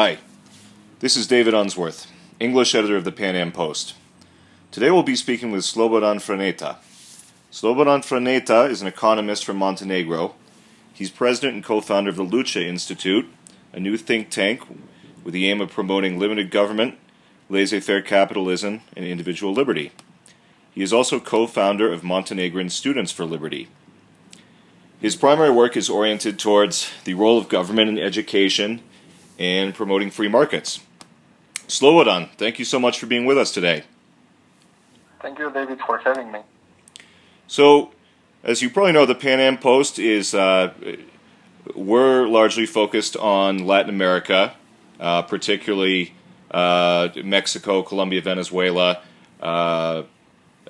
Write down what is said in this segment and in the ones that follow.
Hi, this is David Unsworth, English editor of the Pan Am Post. Today we'll be speaking with Slobodan Franeta. Slobodan Franeta is an economist from Montenegro. He's president and co founder of the Lucha Institute, a new think tank with the aim of promoting limited government, laissez faire capitalism, and individual liberty. He is also co founder of Montenegrin Students for Liberty. His primary work is oriented towards the role of government in education and promoting free markets. Slobodan, thank you so much for being with us today. Thank you, David, for having me. So, as you probably know, the Pan Am Post is uh, we're largely focused on Latin America, uh, particularly uh, Mexico, Colombia, Venezuela, uh,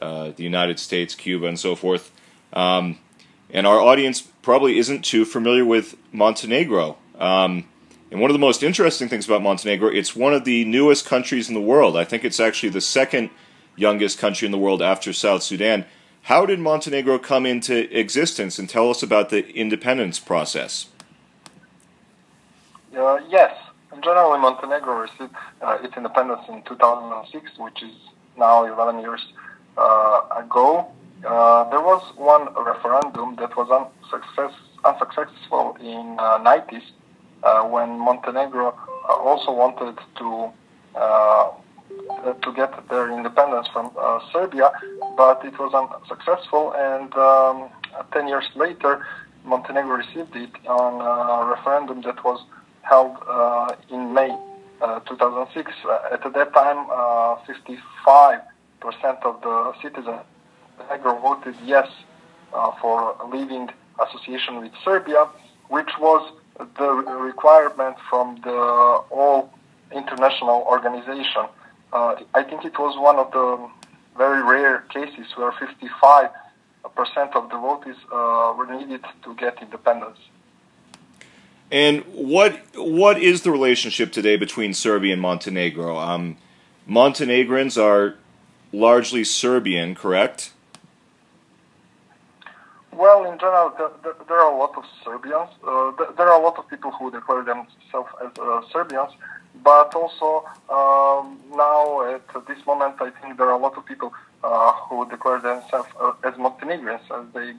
uh, the United States, Cuba, and so forth. Um, and our audience probably isn't too familiar with Montenegro. Um, and one of the most interesting things about Montenegro, it's one of the newest countries in the world. I think it's actually the second youngest country in the world after South Sudan. How did Montenegro come into existence? And tell us about the independence process. Uh, yes, in general, Montenegro received uh, its independence in 2006, which is now 11 years uh, ago. Uh, there was one referendum that was unsuccess, unsuccessful in uh, 90s uh, when Montenegro uh, also wanted to uh, to get their independence from Serbia, but it was unsuccessful. And um, 10 years later, Montenegro received it on a referendum that was held in May 2006. at that time, 55% of the citizens Montenegro voted yes uh, for leaving association with Serbia, which was the requirement from the all international organization. Uh, I think it was one of the very rare cases where 55% of the votes uh, were needed to get independence. And what what is the relationship today between Serbia and Montenegro? Um, Montenegrins are largely Serbian, correct? Well, in general, there, there are a lot of Serbians. Uh, there are a lot of people who declare themselves as uh, Serbians, but also um, now at this moment, I think there are a lot of people uh, who declare themselves uh, as Montenegrins, as they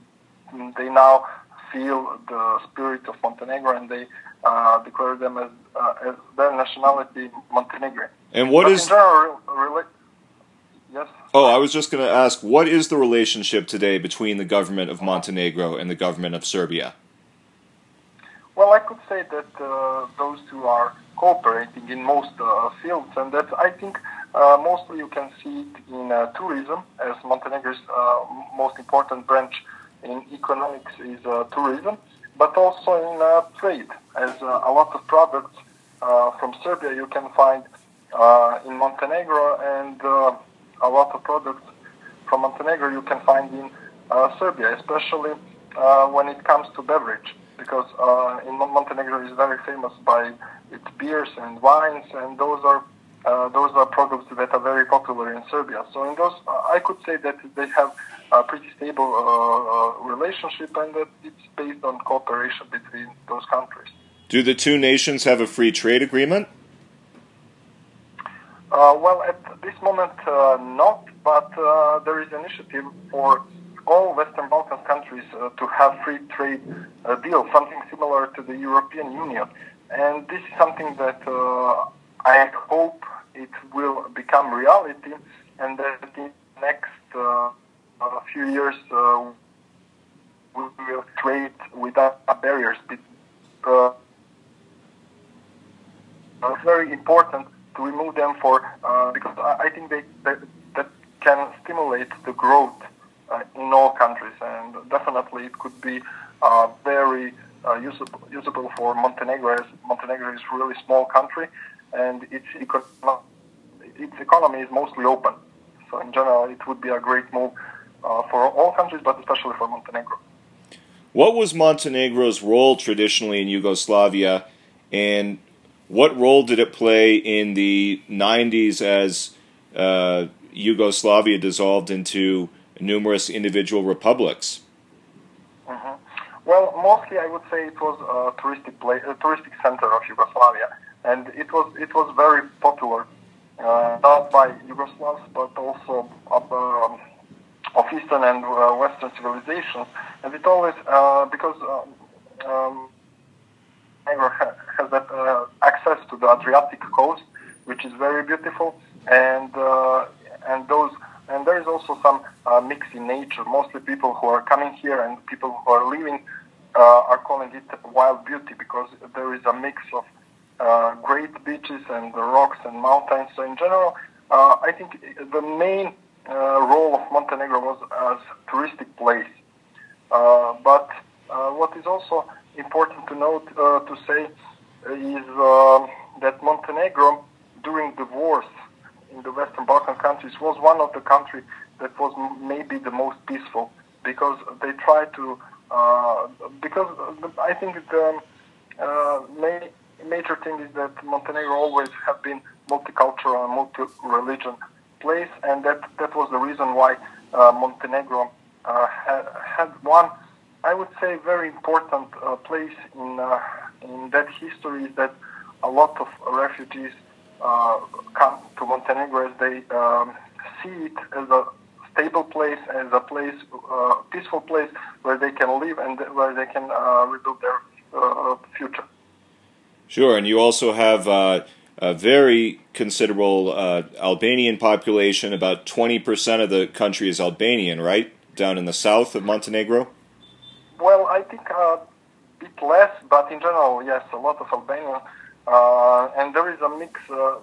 they now feel the spirit of Montenegro and they uh, declare them as, uh, as their nationality Montenegrin. And what but is? In general, Yes. Oh, I was just going to ask, what is the relationship today between the government of Montenegro and the government of Serbia? Well, I could say that uh, those two are cooperating in most uh, fields, and that I think uh, mostly you can see it in uh, tourism, as Montenegro's uh, most important branch in economics is uh, tourism, but also in trade, as a lot of products from Serbia you can find in Montenegro and a lot of products from Montenegro you can find in uh, Serbia, especially uh, when it comes to beverage, because uh, in Montenegro is very famous by its beers and wines, and those are uh, those are products that are very popular in Serbia. So in those, I could say that they have a pretty stable uh, relationship, and that it's based on cooperation between those countries. Do the two nations have a free trade agreement? Uh, well, at this moment, uh, not, but uh, there is initiative for all Western Balkan countries uh, to have free trade uh, deal, something similar to the European Union. And this is something that uh, I hope it will become reality, and that in the next few years we will trade without barriers. it's very important to remove them for uh, because I think they, they, that can stimulate the growth uh, in all countries, and definitely it could be uh, very usable, usable for Montenegro. As Montenegro is a really small country, and its economy, its economy is mostly open. So in general, it would be a great move uh, for all countries, but especially for Montenegro. What was Montenegro's role traditionally in Yugoslavia, and what role did it play in the 90s as uh, Yugoslavia dissolved into numerous individual republics? Mm-hmm. Well, mostly I would say it was a touristic, place, a touristic center of Yugoslavia. and it was it was very popular, uh, not by Yugoslavs but also of, um, of Eastern and uh, Western civilizations, and it always uh, because. Um, um, has that uh, access to the Adriatic coast, which is very beautiful, and uh, and those and there is also some uh, mix in nature. Mostly people who are coming here and people who are living uh, are calling it wild beauty because there is a mix of uh, great beaches and rocks and mountains. So in general, uh, I think the main uh, role of Montenegro was as a touristic place. Uh, but uh, what is also important to note to say is that Montenegro during the wars in the Western Balkan countries was one of the countries that was maybe the most peaceful because they tried to uh, because I think the uh, main, major thing is that Montenegro always have been multicultural and multi-religion place, and that that was the reason why uh, Montenegro uh, had, had one, I would say, very important uh, place in uh, in that history is that a lot of refugees uh, come to Montenegro as they um, see it as a stable place, as a place, uh, peaceful place where they can live and where they can uh, rebuild their uh, future. Sure, and you also have uh, a very considerable uh, Albanian population. About twenty percent of the country is Albanian, right? Down in the south of Montenegro. Well, I think less, but in general, yes, a lot of Albanian uh, and there is a mix, uh,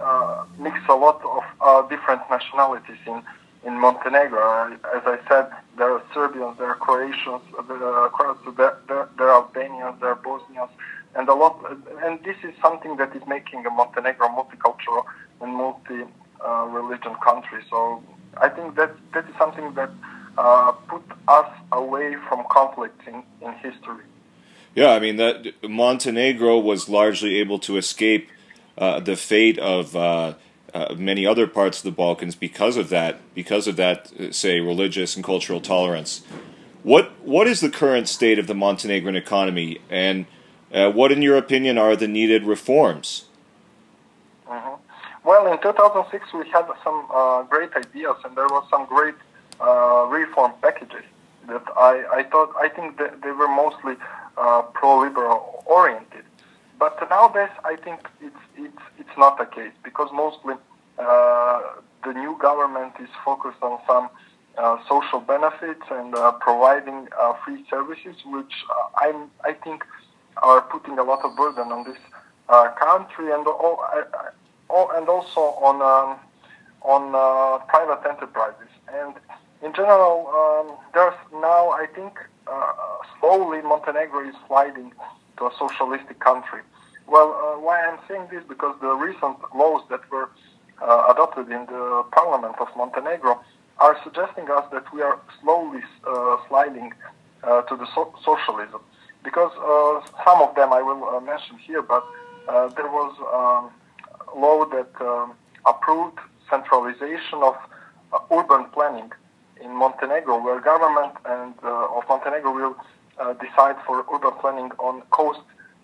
uh, mix a lot of different nationalities in in Montenegro. As I said, there are Serbians, there are Croatians, there are, there, there, there are Albanians, there are Bosnians, and a lot. And this is something that is making a Montenegro multicultural and multi-religion uh, country. So I think that that is something that uh, put us away from conflict in, in history. Yeah, I mean that Montenegro was largely able to escape uh, the fate of uh, uh, many other parts of the Balkans because of that, because of that, uh, say, religious and cultural tolerance. What what is the current state of the Montenegrin economy, and uh, what, in your opinion, are the needed reforms? Mm-hmm. Well, in 2006, we had some uh, great ideas, and there was some great reform packages that I, I thought I think that they were mostly uh, pro-liberal oriented. But nowadays, I think it's it's it's not the case because mostly uh, the new government is focused on some uh, social benefits and uh, providing uh, free services, which I'm I think are putting a lot of burden on this country and all, all, and also on um, on private enterprises. And in general, um, there's now I think slowly Montenegro is sliding to a socialistic country. Well, uh, why I'm saying this because the recent laws that were uh, adopted in the parliament of Montenegro are suggesting us that we are slowly sliding to the so- socialism. Because some of them I will mention here, but there was um, a law that um, approved centralization of uh, urban planning in Montenegro, where government and uh, of Montenegro will uh, decide for urban planning on coast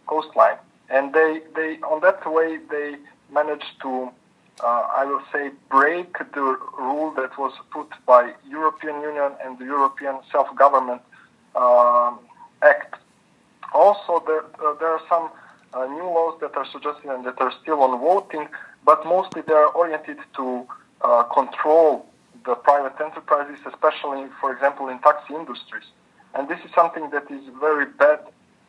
coastline, and they they on that way they managed to uh, I will say break the rule that was put by European Union and the European Self Government um, Act. Also, there uh, there are some uh, new laws that are suggested and that are still on voting, but mostly they are oriented to control the private enterprises, especially, for example, in taxi industries. And this is something that is very bad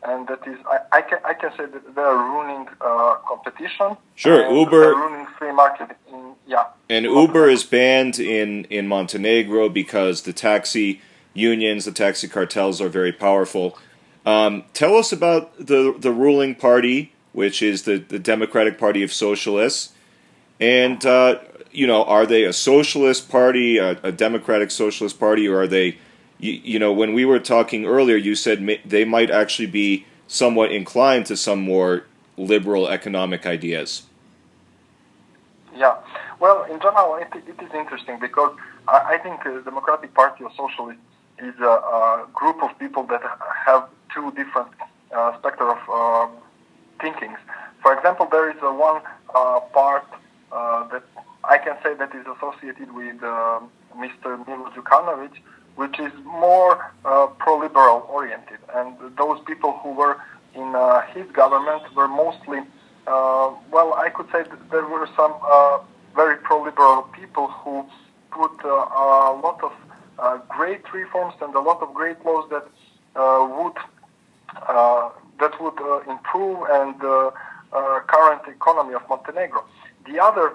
and that is I, I, can I can say that they are ruining uh, competition. Sure, Uber ruining free market. In, yeah, and Uber is banned in in Montenegro because the taxi unions, the taxi cartels are very powerful. Um, tell us about the the ruling party, which is the the Democratic Party of Socialists, and uh, you know, are they a socialist party, a, a democratic socialist party, or are they, you, you, know, when we were talking earlier, you said they might actually be somewhat inclined to some more liberal economic ideas. Yeah, well, in general, it, it is interesting because I, I think the Democratic Party of Socialists is a, a, group of people that have two different uh, spectrum of uh, thinkings. For example, there is a, one uh, part uh, that I can say that is associated with uh, Mr. Milo Djukanovic, which is more uh, pro-liberal oriented, and those people who were in uh, his government were mostly, uh, well, I could say there were some very pro-liberal people who put a lot of great reforms and a lot of great laws that would that would improve and current economy of Montenegro. The other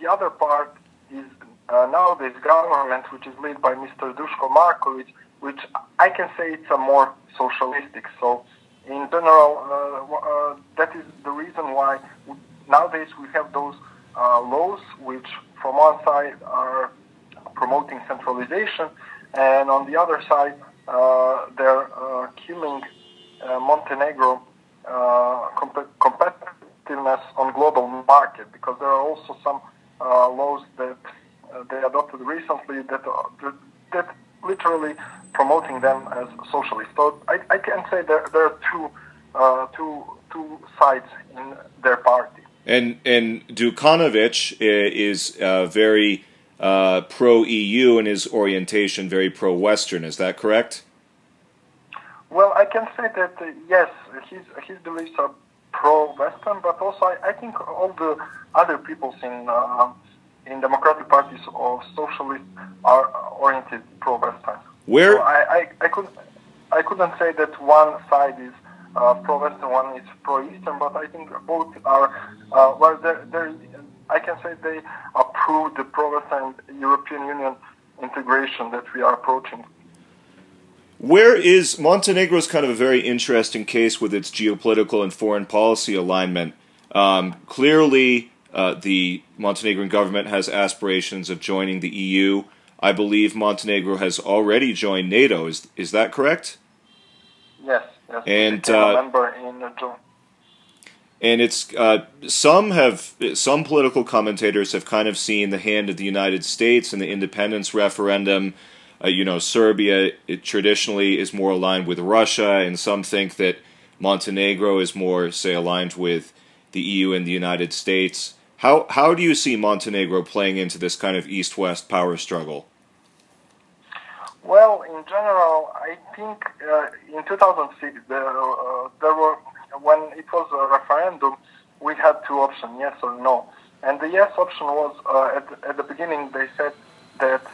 the other part is uh, nowadays government, which is led by Mr. Dushko Markovic, which I can say it's a more socialistic. So, in general, uh, uh, that is the reason why nowadays we have those uh, laws, which from one side are promoting centralization, and on the other side uh, they're uh, killing Montenegro comp- competitiveness on global market because there are also some laws that uh, they adopted recently that, uh, that, that literally promoting them as socialists. So I, I can say there, there are two, uh, two, two sides in their party. And and Djukanovic is uh, very uh, pro EU in his orientation, very pro Western. Is that correct? Well, I can say that uh, yes, his his beliefs are pro Western, but also I, I think all the other peoples in in democratic parties or socialist are oriented pro-Western. Where so I, I, I couldn't I couldn't say that one side is uh, pro-Western, one is pro-Eastern, but I think both are uh, well. They're, they're, I can say they approve the pro-Western European Union integration that we are approaching. Where is Montenegro is kind of a very interesting case with its geopolitical and foreign policy alignment. Um, clearly, uh, the Montenegrin government has aspirations of joining the EU. I believe Montenegro has already joined NATO. Is is that correct? Yes. yes. And uh, member in NATO. And it's uh, some have some political commentators have kind of seen the hand of the United States in the independence referendum. Uh, you know, Serbia traditionally is more aligned with Russia, and some think that Montenegro is more, say, aligned with the EU and the United States. How how do you see Montenegro playing into this kind of east-west power struggle? Well, in general, I think uh, in 2006 there, uh, there were when it was a referendum, we had two options, yes or no. And the yes option was uh, at, at the beginning they said that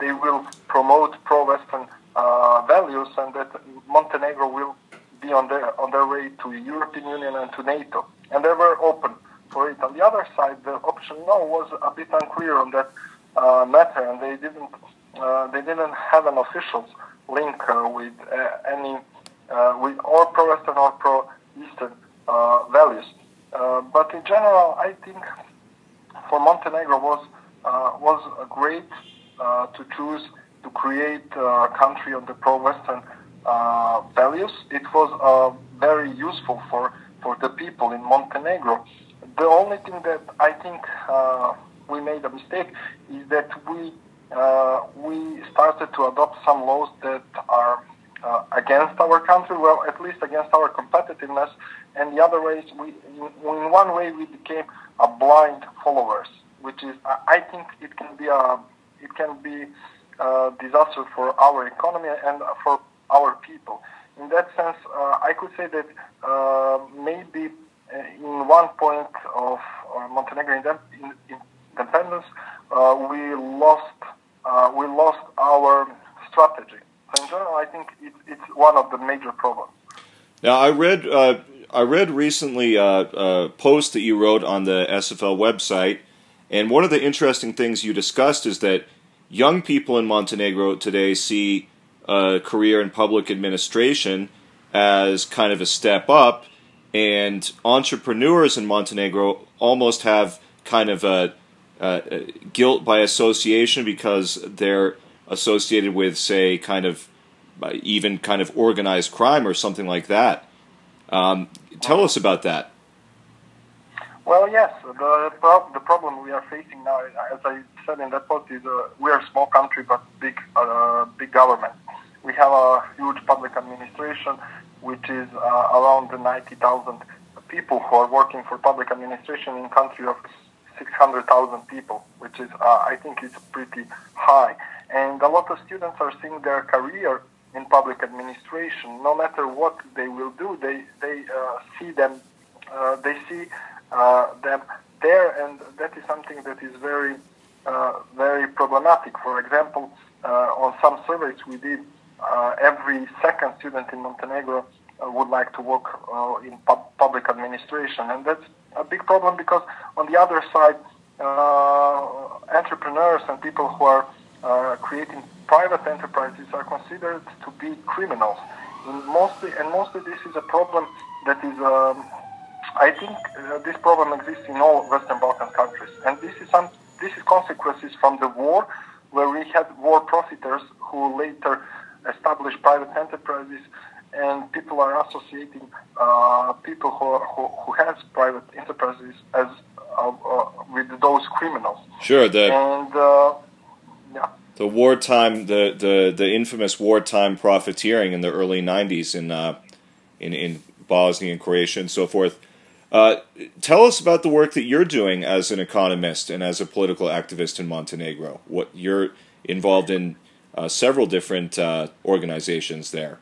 they will promote pro-Western uh, values and that Montenegro will be on their on their way to European Union and to NATO, and they were open for it. On the other side, the option no was a bit unclear on that uh, matter, and they didn't uh, they didn't have an official link uh, with uh, any with or pro-Western or pro-Eastern values. but in general, I think for Montenegro was was great to choose to create a country on the pro-Western values. It was very useful for for the people in Montenegro the only thing that I think uh, we made a mistake is that we uh, we started to adopt some laws that are uh, against our country, well, at least against our competitiveness, and the other ways, we in one way we became a blind followers, which is I think it can be a it can be a disaster for our economy and for our people. In that sense, uh, I could say that uh, maybe uh, in one point of uh, Montenegro independence, uh, we lost we lost our strategy. So in general, I think it, it's one of the major problems. Now, I read uh, I read recently a, a, post that you wrote on the SFL website, and one of the interesting things you discussed is that young people in Montenegro today see a career in public administration as kind of a step up, and entrepreneurs in Montenegro almost have kind of a, a, guilt by association because they're associated with, say, kind of uh, even kind of organized crime or something like that. Um, tell us about that. Well, yes, the pro- the problem we are facing now, as I said in that post, is uh, we are a small country but big uh, big government. We have a huge public administration which is uh, around 90,000 people who are working for public administration in country of 600,000 people, which is, uh, I think, is pretty high. And a lot of students are seeing their career in public administration. No matter what they will do, they they uh, see them, uh, they see uh, them there, and that is something that is very uh, very problematic. For example, uh, on some surveys we did, every second student in Montenegro would like to work in pub- public administration, and that's a big problem because on the other side, entrepreneurs and people who are uh, creating private enterprises are considered to be criminals. And mostly, and mostly this is a problem that is, um, I think, uh, this problem exists in all Western Balkan countries, and this is some, this is consequences from the war, where we had war profiteers who later established private enterprises, and people are associating uh, people who, who who has private enterprises as uh, uh, with those criminals. Sure, the and uh, yeah. The wartime, the, the, the infamous wartime profiteering in the early '90s in uh, in in Bosnia and Croatia and so forth. Uh, tell us about the work that you're doing as an economist and as a political activist in Montenegro. What you're involved in uh, several different uh, organizations there.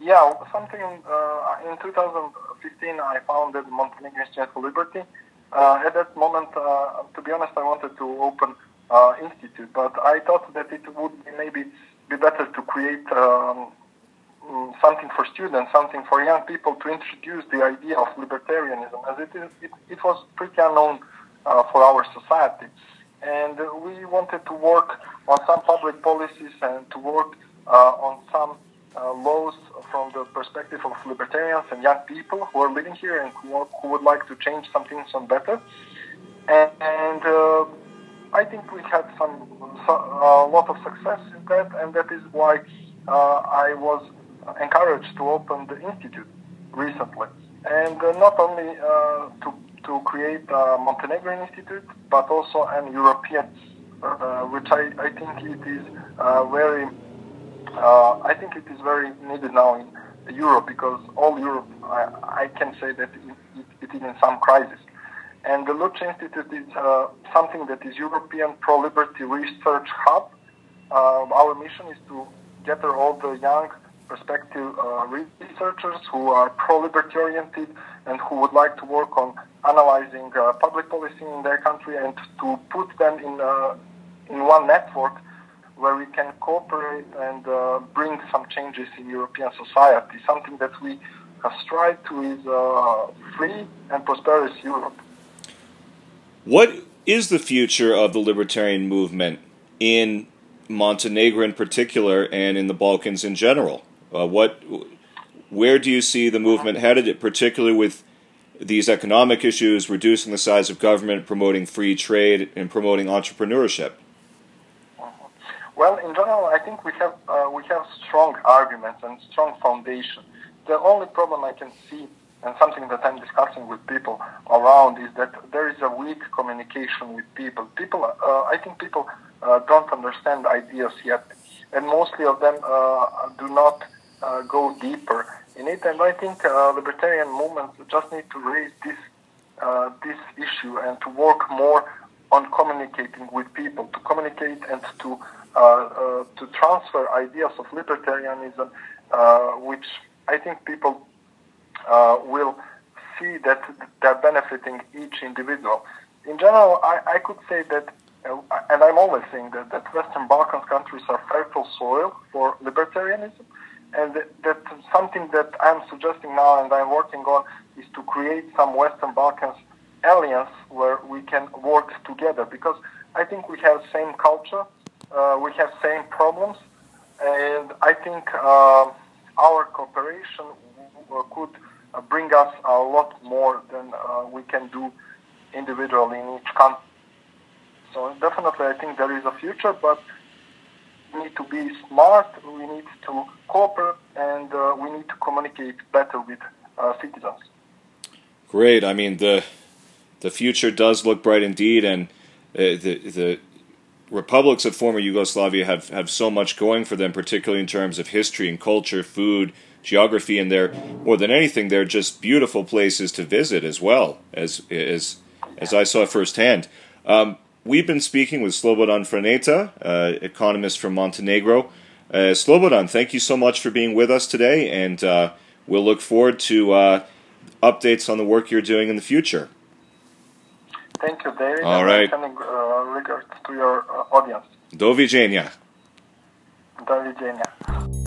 Yeah, something uh, in 2015 I founded Montenegro Institute for Liberty. Uh, at that moment, uh, to be honest, I wanted to open uh, institute. But I thought that it would maybe be better to create um, mm, something for students, something for young people to introduce the idea of libertarianism, as it, is, it, it was pretty unknown uh, for our society. And we wanted to work on some public policies and to work uh, on some uh, laws from the perspective of libertarians and young people who are living here and who, who would like to change some things on better. And, and uh, I think we had some a lot of success in that, and that is why uh, I was encouraged to open the institute recently, and uh, not only uh, to to create a Montenegrin institute, but also an European, uh, which I, I think it is uh, very uh, I think it is very needed now in Europe because all Europe I, I can say that it, it, it is in some crisis. And the Lucha Institute is uh, something that is European pro-liberty research hub. Uh, our mission is to gather all the young prospective uh, researchers who are pro-liberty oriented and who would like to work on analyzing uh, public policy in their country and to put them in uh, in one network where we can cooperate and uh, bring some changes in European society. Something that we strive to is free and prosperous Europe. What is the future of the libertarian movement in Montenegro in particular and in the Balkans in general? Uh, what, where do you see the movement headed, particularly with these economic issues, reducing the size of government, promoting free trade, and promoting entrepreneurship? Well, in general, I think we have uh, we have strong arguments and strong foundation. The only problem I can see and something that I'm discussing with people around is that there is a weak communication with people. People, uh, I think people uh, don't understand ideas yet, and mostly of them uh, do not go deeper in it. And I think uh, libertarian movements just need to raise this uh, this issue and to work more on communicating with people, to communicate and to to transfer ideas of libertarianism, which I think people uh, will see that they're benefiting each individual. In general, I, I could say that, uh, and I'm always saying that, that Western Balkans countries are fertile soil for libertarianism, and that, that something that I'm suggesting now and I'm working on is to create some Western Balkans alliance where we can work together because I think we have same culture, uh, we have same problems, and I think uh, our cooperation could uh, bring us a lot more than uh, we can do individually in each country. So definitely, I think there is a future, but need to be smart. We need to cooperate, and uh, we need to communicate better with uh, citizens. Great. I mean the the future does look bright indeed, and uh, the the republics of former Yugoslavia have, have so much going for them, particularly in terms of history and culture, food, geography, and they're more than anything, they're just beautiful places to visit as well as as as I saw firsthand. Um, we've been speaking with Slobodan Franeta, uh, economist from Montenegro. Uh, Slobodan, thank you so much for being with us today, and uh, we'll look forward to uh, updates on the work you're doing in the future. Thank you, David. All right. Sending uh, regards to your uh, audience. Do widzenia. Do.